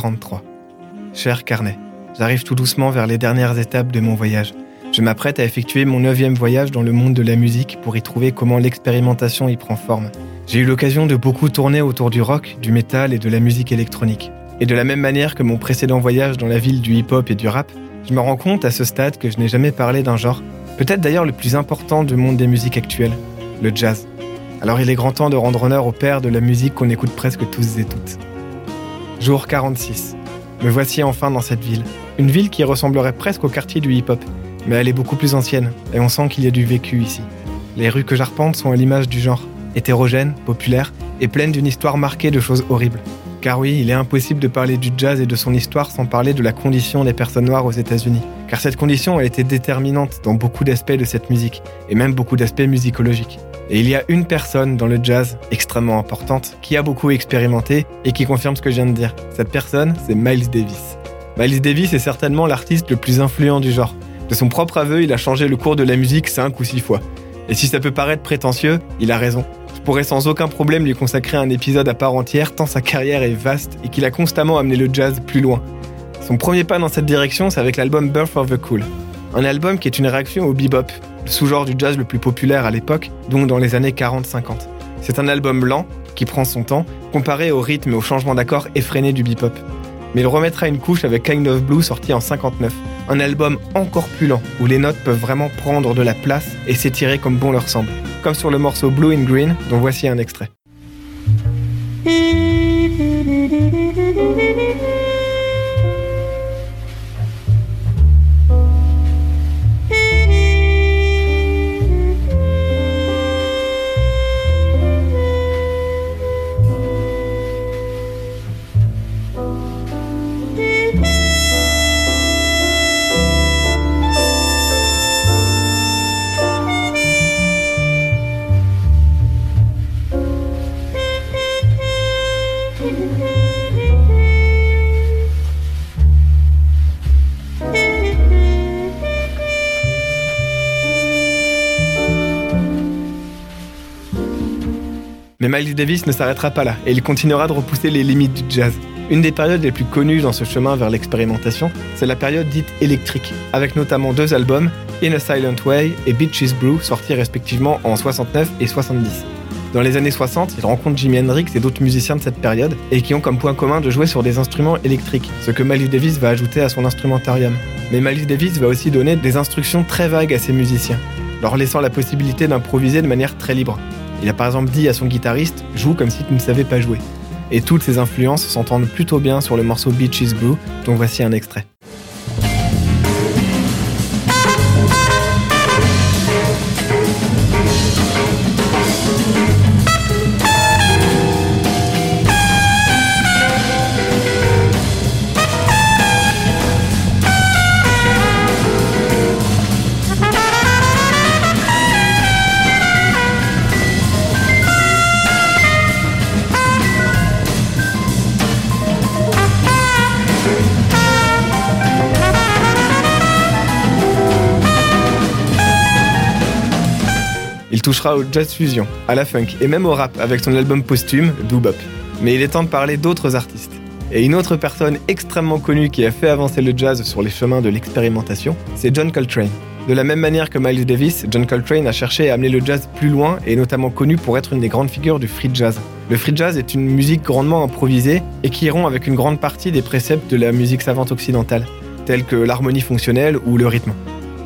Jour 43. Cher carnet, j'arrive tout doucement vers les dernières étapes de mon voyage. Je m'apprête à effectuer mon neuvième voyage dans le monde de la musique pour y trouver comment l'expérimentation y prend forme. J'ai eu l'occasion de beaucoup tourner autour du rock, du métal et de la musique électronique. Et de la même manière que mon précédent voyage dans la ville du hip-hop et du rap, je me rends compte à ce stade que je n'ai jamais parlé d'un genre, peut-être d'ailleurs le plus important du monde des musiques actuelles, le jazz. Alors il est grand temps de rendre honneur au père de la musique qu'on écoute presque tous et toutes. Jour 46. Me voici enfin dans cette ville. Une ville qui ressemblerait presque au quartier du hip-hop, mais elle est beaucoup plus ancienne, et on sent qu'il y a du vécu ici. Les rues que j'arpente sont à l'image du genre, hétérogènes, populaires, et pleines d'une histoire marquée de choses horribles. Car oui, il est impossible de parler du jazz et de son histoire sans parler de la condition des personnes noires aux États-Unis. Car cette condition a été déterminante dans beaucoup d'aspects de cette musique, et même beaucoup d'aspects musicologiques. Et il y a une personne dans le jazz extrêmement importante qui a beaucoup expérimenté et qui confirme ce que je viens de dire. Cette personne, c'est Miles Davis. Miles Davis est certainement l'artiste le plus influent du genre. De son propre aveu, il a changé le cours de la musique cinq ou six fois. Et si ça peut paraître prétentieux, il a raison. Je pourrais sans aucun problème lui consacrer un épisode à part entière tant sa carrière est vaste et qu'il a constamment amené le jazz plus loin. Son premier pas dans cette direction, c'est avec l'album Birth of the Cool. Un album qui est une réaction au bebop, sous-genre du jazz le plus populaire à l'époque, donc dans les années 40-50. C'est un album lent, qui prend son temps, comparé au rythme et au changement d'accord effréné du bebop. Mais il remettra une couche avec Kind of Blue sorti en 59, un album encore plus lent, où les notes peuvent vraiment prendre de la place et s'étirer comme bon leur semble comme sur le morceau Blue in Green, dont voici un extrait. Mais Miles Davis ne s'arrêtera pas là, et il continuera de repousser les limites du jazz. Une des périodes les plus connues dans ce chemin vers l'expérimentation, c'est la période dite électrique, avec notamment deux albums, In a Silent Way et Beaches Brew, sortis respectivement en 69 et 70. Dans les années 60, il rencontre Jimi Hendrix et d'autres musiciens de cette période, et qui ont comme point commun de jouer sur des instruments électriques, ce que Miles Davis va ajouter à son instrumentarium. Mais Miles Davis va aussi donner des instructions très vagues à ses musiciens, leur laissant la possibilité d'improviser de manière très libre. Il a par exemple dit à son guitariste Joue comme si tu ne savais pas jouer. Et toutes ces influences s'entendent plutôt bien sur le morceau Beaches Blue, dont voici un extrait. Il touchera au jazz fusion, à la funk et même au rap avec son album posthume, Doobop. Mais il est temps de parler d'autres artistes. Et une autre personne extrêmement connue qui a fait avancer le jazz sur les chemins de l'expérimentation, c'est John Coltrane. De la même manière que Miles Davis, John Coltrane a cherché à amener le jazz plus loin et est notamment connu pour être une des grandes figures du free jazz. Le free jazz est une musique grandement improvisée et qui rompt avec une grande partie des préceptes de la musique savante occidentale, tels que l'harmonie fonctionnelle ou le rythme.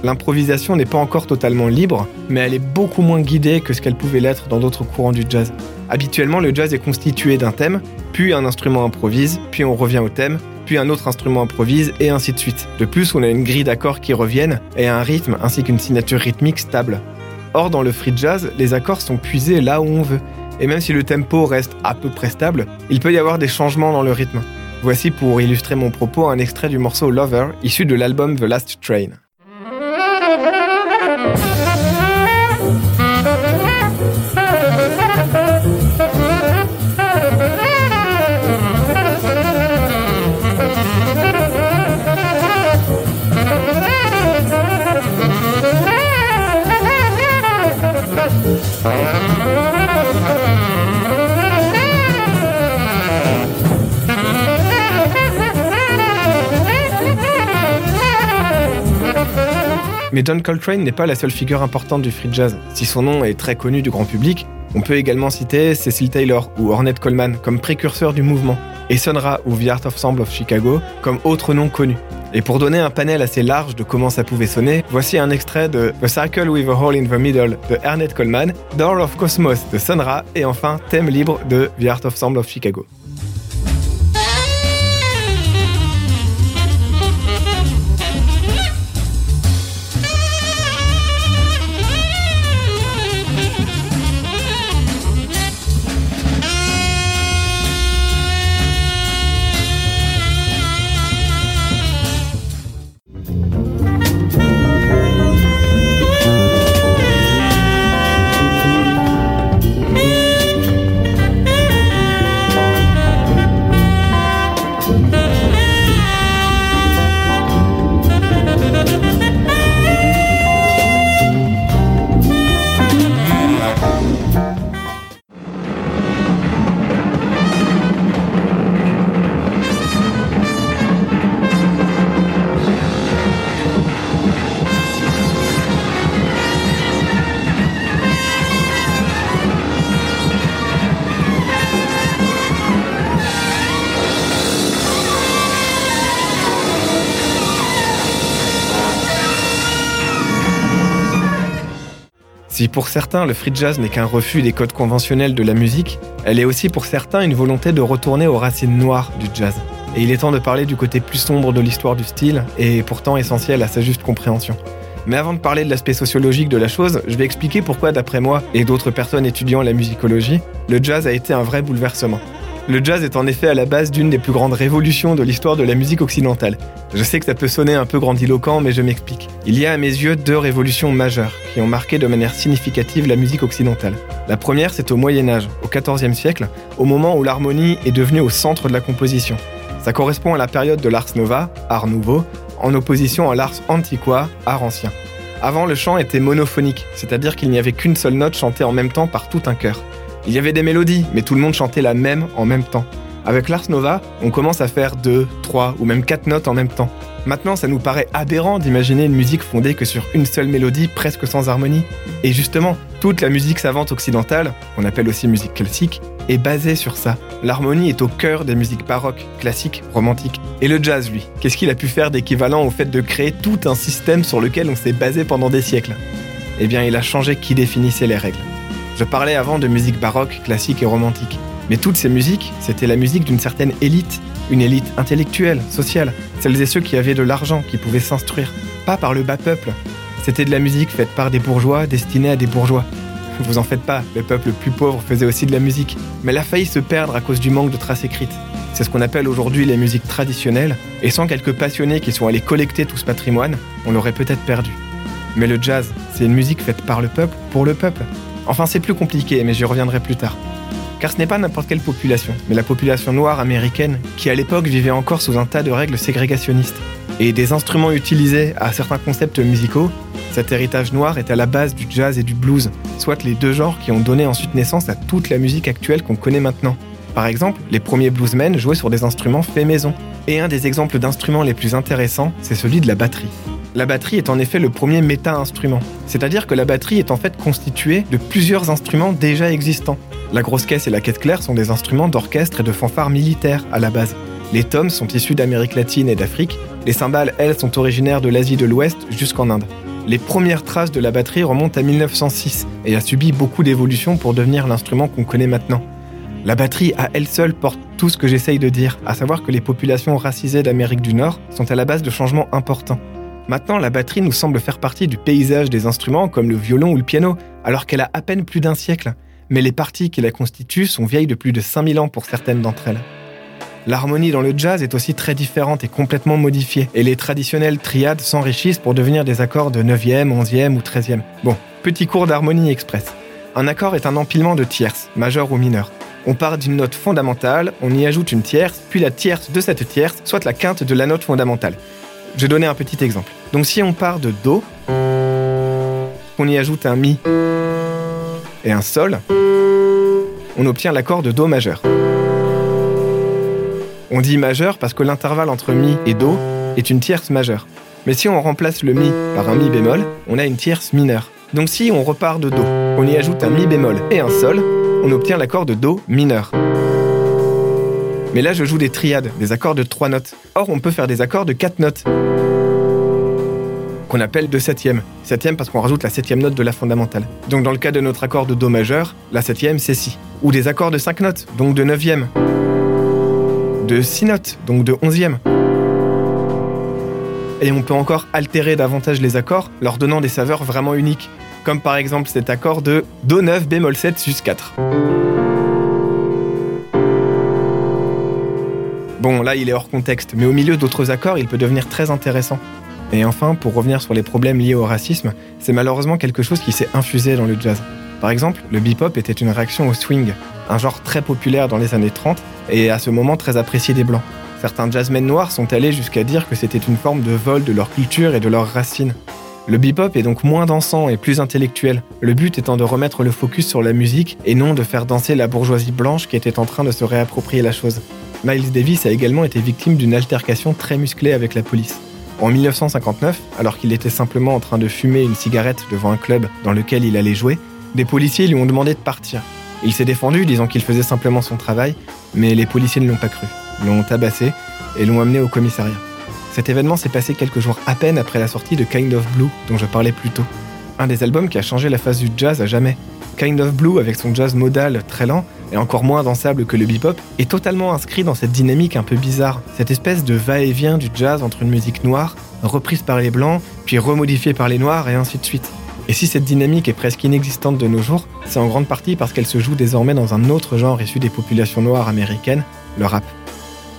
L'improvisation n'est pas encore totalement libre, mais elle est beaucoup moins guidée que ce qu'elle pouvait l'être dans d'autres courants du jazz. Habituellement, le jazz est constitué d'un thème, puis un instrument improvise, puis on revient au thème, puis un autre instrument improvise, et ainsi de suite. De plus, on a une grille d'accords qui reviennent, et un rythme ainsi qu'une signature rythmique stable. Or, dans le free jazz, les accords sont puisés là où on veut. Et même si le tempo reste à peu près stable, il peut y avoir des changements dans le rythme. Voici pour illustrer mon propos un extrait du morceau Lover, issu de l'album The Last Train. Música Mais John Coltrane n'est pas la seule figure importante du free jazz. Si son nom est très connu du grand public, on peut également citer Cecil Taylor ou Ornette Coleman comme précurseurs du mouvement, et Sun Ra ou The Art Ensemble of Chicago comme autres noms connus. Et pour donner un panel assez large de comment ça pouvait sonner, voici un extrait de The Circle with a Hole in the Middle de Ornette Coleman, Door of Cosmos de Sun Ra et enfin Thème libre de The Art Ensemble of Chicago. Si pour certains le free jazz n'est qu'un refus des codes conventionnels de la musique, elle est aussi pour certains une volonté de retourner aux racines noires du jazz. Et il est temps de parler du côté plus sombre de l'histoire du style, et pourtant essentiel à sa juste compréhension. Mais avant de parler de l'aspect sociologique de la chose, je vais expliquer pourquoi, d'après moi et d'autres personnes étudiant la musicologie, le jazz a été un vrai bouleversement. Le jazz est en effet à la base d'une des plus grandes révolutions de l'histoire de la musique occidentale. Je sais que ça peut sonner un peu grandiloquent, mais je m'explique. Il y a à mes yeux deux révolutions majeures qui ont marqué de manière significative la musique occidentale. La première, c'est au Moyen Âge, au XIVe siècle, au moment où l'harmonie est devenue au centre de la composition. Ça correspond à la période de l'Ars Nova, art nouveau, en opposition à l'Ars Antiqua, art ancien. Avant, le chant était monophonique, c'est-à-dire qu'il n'y avait qu'une seule note chantée en même temps par tout un chœur. Il y avait des mélodies, mais tout le monde chantait la même en même temps. Avec l'Ars Nova, on commence à faire deux, trois ou même quatre notes en même temps. Maintenant, ça nous paraît aberrant d'imaginer une musique fondée que sur une seule mélodie, presque sans harmonie. Et justement, toute la musique savante occidentale, qu'on appelle aussi musique classique, est basée sur ça. L'harmonie est au cœur des musiques baroques, classiques, romantiques. Et le jazz, lui, qu'est-ce qu'il a pu faire d'équivalent au fait de créer tout un système sur lequel on s'est basé pendant des siècles? Eh bien, il a changé qui définissait les règles. Je parlais avant de musique baroque, classique et romantique. Mais toutes ces musiques, c'était la musique d'une certaine élite, une élite intellectuelle, sociale, celles et ceux qui avaient de l'argent, qui pouvaient s'instruire, pas par le bas peuple. C'était de la musique faite par des bourgeois, destinée à des bourgeois. Vous en faites pas, le peuple plus pauvre faisait aussi de la musique, mais elle a failli se perdre à cause du manque de traces écrites. C'est ce qu'on appelle aujourd'hui les musiques traditionnelles, et sans quelques passionnés qui sont allés collecter tout ce patrimoine, on l'aurait peut-être perdu. Mais le jazz, c'est une musique faite par le peuple, pour le peuple. Enfin, c'est plus compliqué, mais j'y reviendrai plus tard. Car ce n'est pas n'importe quelle population, mais la population noire américaine qui à l'époque vivait encore sous un tas de règles ségrégationnistes. Et des instruments utilisés à certains concepts musicaux, cet héritage noir est à la base du jazz et du blues, soit les deux genres qui ont donné ensuite naissance à toute la musique actuelle qu'on connaît maintenant. Par exemple, les premiers bluesmen jouaient sur des instruments faits maison. Et un des exemples d'instruments les plus intéressants, c'est celui de la batterie. La batterie est en effet le premier méta-instrument, c'est-à-dire que la batterie est en fait constituée de plusieurs instruments déjà existants. La grosse caisse et la caisse claire sont des instruments d'orchestre et de fanfare militaires à la base. Les tomes sont issus d'Amérique latine et d'Afrique, les cymbales, elles, sont originaires de l'Asie de l'Ouest jusqu'en Inde. Les premières traces de la batterie remontent à 1906 et a subi beaucoup d'évolutions pour devenir l'instrument qu'on connaît maintenant. La batterie à elle seule porte tout ce que j'essaye de dire, à savoir que les populations racisées d'Amérique du Nord sont à la base de changements importants. Maintenant, la batterie nous semble faire partie du paysage des instruments comme le violon ou le piano, alors qu'elle a à peine plus d'un siècle. Mais les parties qui la constituent sont vieilles de plus de 5000 ans pour certaines d'entre elles. L'harmonie dans le jazz est aussi très différente et complètement modifiée, et les traditionnelles triades s'enrichissent pour devenir des accords de 9e, 11e ou 13e. Bon, petit cours d'harmonie express. Un accord est un empilement de tierces, majeures ou mineures. On part d'une note fondamentale, on y ajoute une tierce, puis la tierce de cette tierce, soit la quinte de la note fondamentale. Je vais donner un petit exemple. Donc si on part de Do, on y ajoute un Mi et un Sol, on obtient l'accord de Do majeur. On dit majeur parce que l'intervalle entre Mi et Do est une tierce majeure. Mais si on remplace le Mi par un Mi bémol, on a une tierce mineure. Donc si on repart de Do, on y ajoute un Mi bémol et un Sol, on obtient l'accord de Do mineur. Mais là, je joue des triades, des accords de 3 notes. Or, on peut faire des accords de 4 notes, qu'on appelle de septième. Septième parce qu'on rajoute la septième note de la fondamentale. Donc dans le cas de notre accord de Do majeur, la septième c'est Si. Ou des accords de 5 notes, donc de neuvième. De 6 notes, donc de onzième. Et on peut encore altérer davantage les accords, leur donnant des saveurs vraiment uniques. Comme par exemple cet accord de Do 9 bémol 7 sus 4. Bon, là, il est hors contexte, mais au milieu d'autres accords, il peut devenir très intéressant. Et enfin, pour revenir sur les problèmes liés au racisme, c'est malheureusement quelque chose qui s'est infusé dans le jazz. Par exemple, le bebop était une réaction au swing, un genre très populaire dans les années 30 et à ce moment très apprécié des blancs. Certains jazzmen noirs sont allés jusqu'à dire que c'était une forme de vol de leur culture et de leurs racines. Le bebop est donc moins dansant et plus intellectuel, le but étant de remettre le focus sur la musique et non de faire danser la bourgeoisie blanche qui était en train de se réapproprier la chose. Miles Davis a également été victime d'une altercation très musclée avec la police. En 1959, alors qu'il était simplement en train de fumer une cigarette devant un club dans lequel il allait jouer, des policiers lui ont demandé de partir. Il s'est défendu disant qu'il faisait simplement son travail, mais les policiers ne l'ont pas cru, l'ont tabassé et l'ont amené au commissariat. Cet événement s'est passé quelques jours à peine après la sortie de Kind of Blue dont je parlais plus tôt. Un des albums qui a changé la face du jazz à jamais. Kind of Blue, avec son jazz modal très lent et encore moins dansable que le bebop, est totalement inscrit dans cette dynamique un peu bizarre, cette espèce de va-et-vient du jazz entre une musique noire, reprise par les blancs, puis remodifiée par les noirs et ainsi de suite. Et si cette dynamique est presque inexistante de nos jours, c'est en grande partie parce qu'elle se joue désormais dans un autre genre issu des populations noires américaines, le rap.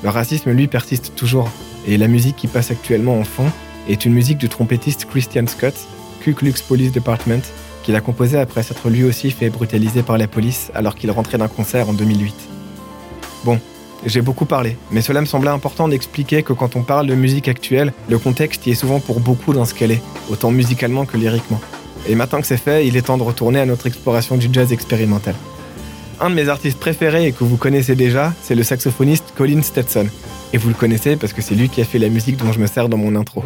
Le racisme, lui, persiste toujours, et la musique qui passe actuellement en fond est une musique du trompettiste Christian Scott, Ku Klux Police Department, qu'il a composé après s'être lui aussi fait brutaliser par la police alors qu'il rentrait d'un concert en 2008. Bon, j'ai beaucoup parlé, mais cela me semblait important d'expliquer que quand on parle de musique actuelle, le contexte y est souvent pour beaucoup dans ce qu'elle est, autant musicalement que lyriquement. Et maintenant que c'est fait, il est temps de retourner à notre exploration du jazz expérimental. Un de mes artistes préférés et que vous connaissez déjà, c'est le saxophoniste Colin Stetson. Et vous le connaissez parce que c'est lui qui a fait la musique dont je me sers dans mon intro.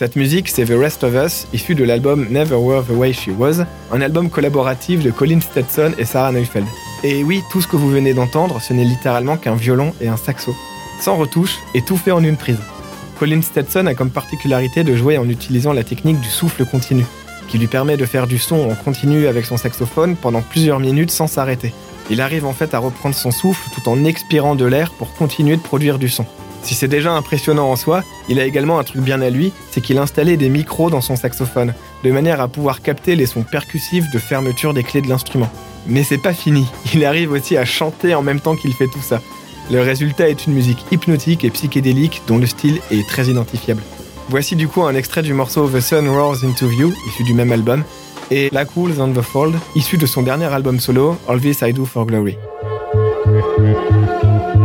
Cette musique, c'est The Rest of Us, issu de l'album Never Were the Way She Was, un album collaboratif de Colin Stetson et Sarah Neufeld. Et oui, tout ce que vous venez d'entendre, ce n'est littéralement qu'un violon et un saxo. Sans retouche et tout fait en une prise. Colin Stetson a comme particularité de jouer en utilisant la technique du souffle continu, qui lui permet de faire du son en continu avec son saxophone pendant plusieurs minutes sans s'arrêter. Il arrive en fait à reprendre son souffle tout en expirant de l'air pour continuer de produire du son. Si c'est déjà impressionnant en soi, il a également un truc bien à lui, c'est qu'il a installé des micros dans son saxophone, de manière à pouvoir capter les sons percussifs de fermeture des clés de l'instrument. Mais c'est pas fini, il arrive aussi à chanter en même temps qu'il fait tout ça. Le résultat est une musique hypnotique et psychédélique dont le style est très identifiable. Voici du coup un extrait du morceau The Sun Roars Into View, issu du même album, et La Cool on the Fold, issu de son dernier album solo, All This I Do for Glory.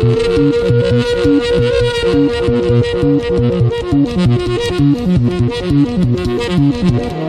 Thank you.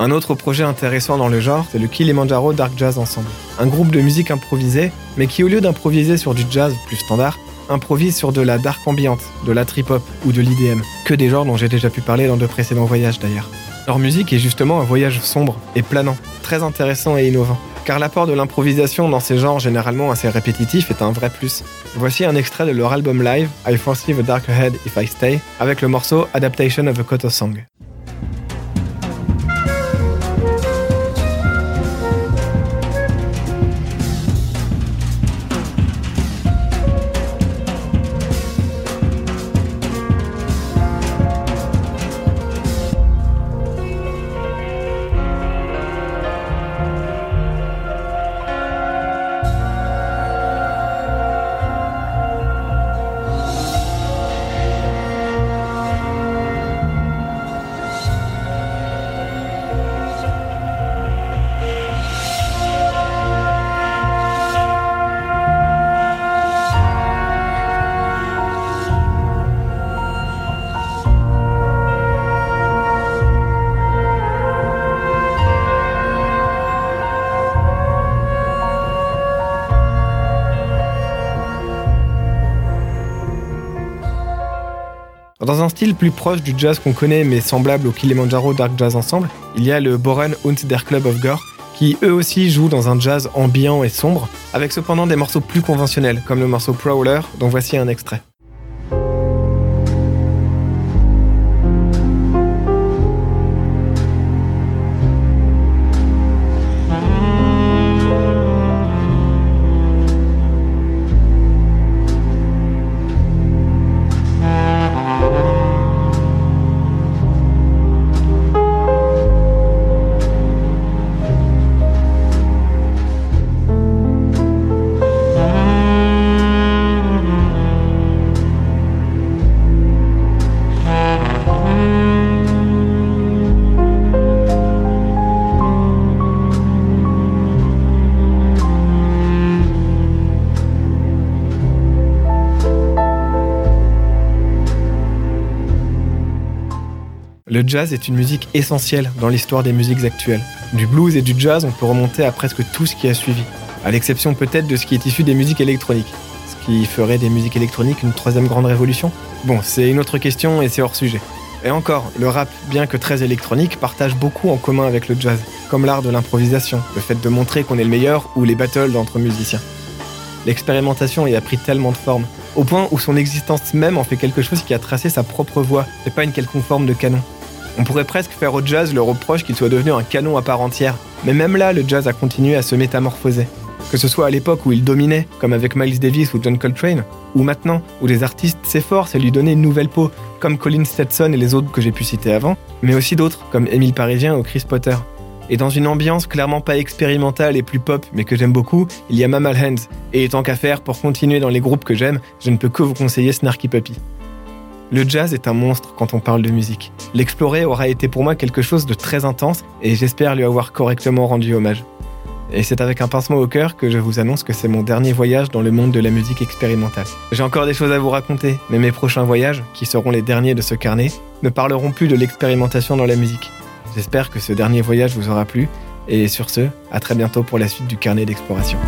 Un autre projet intéressant dans le genre, c'est le Kilimanjaro Dark Jazz Ensemble. Un groupe de musique improvisée, mais qui au lieu d'improviser sur du jazz plus standard, improvise sur de la dark ambiante, de la trip-hop ou de l'IDM, que des genres dont j'ai déjà pu parler dans de précédents voyages d'ailleurs. Leur musique est justement un voyage sombre et planant, très intéressant et innovant, car l'apport de l'improvisation dans ces genres généralement assez répétitifs est un vrai plus. Voici un extrait de leur album live, I Foresee the Dark Ahead If I Stay, avec le morceau Adaptation of a Koto Song. Un style plus proche du jazz qu'on connaît mais semblable au Kilimanjaro Dark Jazz Ensemble, il y a le Boren und der Club of Gore qui eux aussi jouent dans un jazz ambiant et sombre, avec cependant des morceaux plus conventionnels, comme le morceau Prowler, dont voici un extrait. Le jazz est une musique essentielle dans l'histoire des musiques actuelles. Du blues et du jazz, on peut remonter à presque tout ce qui a suivi, à l'exception peut-être de ce qui est issu des musiques électroniques. Ce qui ferait des musiques électroniques une troisième grande révolution? Bon, c'est une autre question et c'est hors sujet. Et encore, le rap, bien que très électronique, partage beaucoup en commun avec le jazz, comme l'art de l'improvisation, le fait de montrer qu'on est le meilleur ou les battles entre musiciens. L'expérimentation y a pris tellement de formes, au point où son existence même en fait quelque chose qui a tracé sa propre voie, et pas une quelconque forme de canon. On pourrait presque faire au jazz le reproche qu'il soit devenu un canon à part entière, mais même là, le jazz a continué à se métamorphoser. Que ce soit à l'époque où il dominait, comme avec Miles Davis ou John Coltrane, ou maintenant, où les artistes s'efforcent à lui donner une nouvelle peau, comme Colin Stetson et les autres que j'ai pu citer avant, mais aussi d'autres, comme Émile Parisien ou Chris Potter. Et dans une ambiance clairement pas expérimentale et plus pop, mais que j'aime beaucoup, il y a Mamal Hands. Et tant qu'à faire, pour continuer dans les groupes que j'aime, je ne peux que vous conseiller Snarky Puppy. Le jazz est un monstre quand on parle de musique. L'explorer aura été pour moi quelque chose de très intense et j'espère lui avoir correctement rendu hommage. Et c'est avec un pincement au cœur que je vous annonce que c'est mon dernier voyage dans le monde de la musique expérimentale. J'ai encore des choses à vous raconter, mais mes prochains voyages, qui seront les derniers de ce carnet, ne parleront plus de l'expérimentation dans la musique. J'espère que ce dernier voyage vous aura plu, et sur ce, à très bientôt pour la suite du carnet d'exploration.